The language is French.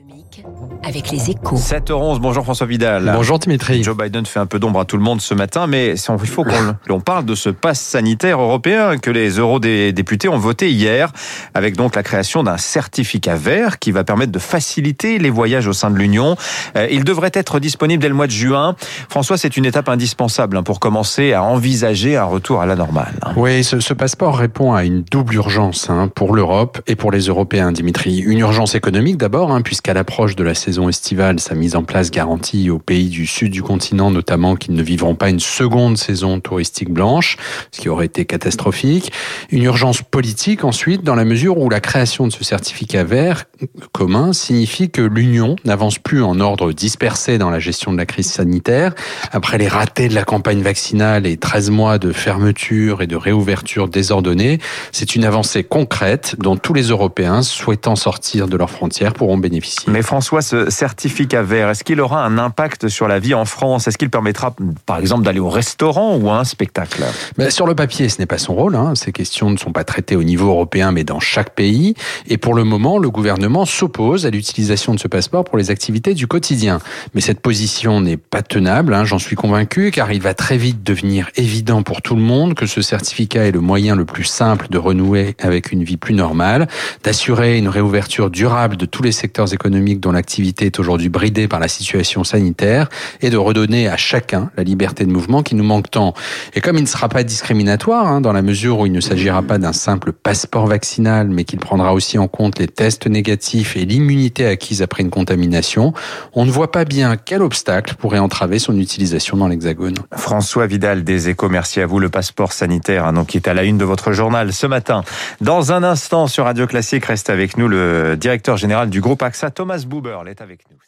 économique avec les échos. 7h11, bonjour François Vidal. Bonjour Dimitri. Joe Biden fait un peu d'ombre à tout le monde ce matin, mais il faut qu'on parle de ce pass sanitaire européen que les eurodéputés ont voté hier, avec donc la création d'un certificat vert qui va permettre de faciliter les voyages au sein de l'Union. Euh, il devrait être disponible dès le mois de juin. François, c'est une étape indispensable hein, pour commencer à envisager un retour à la normale. Oui, ce, ce passeport répond à une double urgence hein, pour l'Europe et pour les Européens, Dimitri. Une urgence économique d'abord, hein, puisqu'à l'approche de la saison estivale, sa mise en place garantit aux pays du sud du continent notamment qu'ils ne vivront pas une seconde saison touristique blanche, ce qui aurait été catastrophique. Une urgence politique ensuite, dans la mesure où la création de ce certificat vert commun signifie que l'Union n'avance plus en ordre dispersé dans la gestion de la crise sanitaire. Après les ratés de la campagne vaccinale et 13 mois de fermeture et de réouverture désordonnée, c'est une avancée concrète dont tous les Européens souhaitant sortir de leurs frontières pourront bénéficier. Mais François, ce certificat vert, est-ce qu'il aura un impact sur la vie en France? Est-ce qu'il permettra, par exemple, d'aller au restaurant ou à un spectacle? Ben, Sur le papier, ce n'est pas son rôle. Hein. Ces questions ne sont pas traitées au niveau européen, mais dans chaque pays. Et pour le moment, le gouvernement s'oppose à l'utilisation de ce passeport pour les activités du quotidien. Mais cette position n'est pas tenable, hein, j'en suis convaincu, car il va très vite devenir évident pour tout le monde que ce certificat est le moyen le plus simple de renouer avec une vie plus normale, d'assurer une réouverture durable de tous les secteurs économiques dont l'activité est aujourd'hui bridée par la situation sanitaire et de redonner à chacun la liberté de mouvement qui nous manque tant. Et comme il ne sera pas discriminatoire, hein, dans la mesure où il ne s'agira pas d'un simple passeport vaccinal, mais qu'il prendra aussi en compte les tests négatifs et l'immunité acquise après une contamination, on ne voit pas bien quel obstacle pourrait entraver son utilisation dans l'Hexagone. François Vidal des Échos, merci à vous. Le passeport sanitaire, hein, donc, qui est à la une de votre journal ce matin. Dans un instant sur Radio Classique, reste avec nous le directeur général du groupe AXA, Thomas Buber, est avec nous.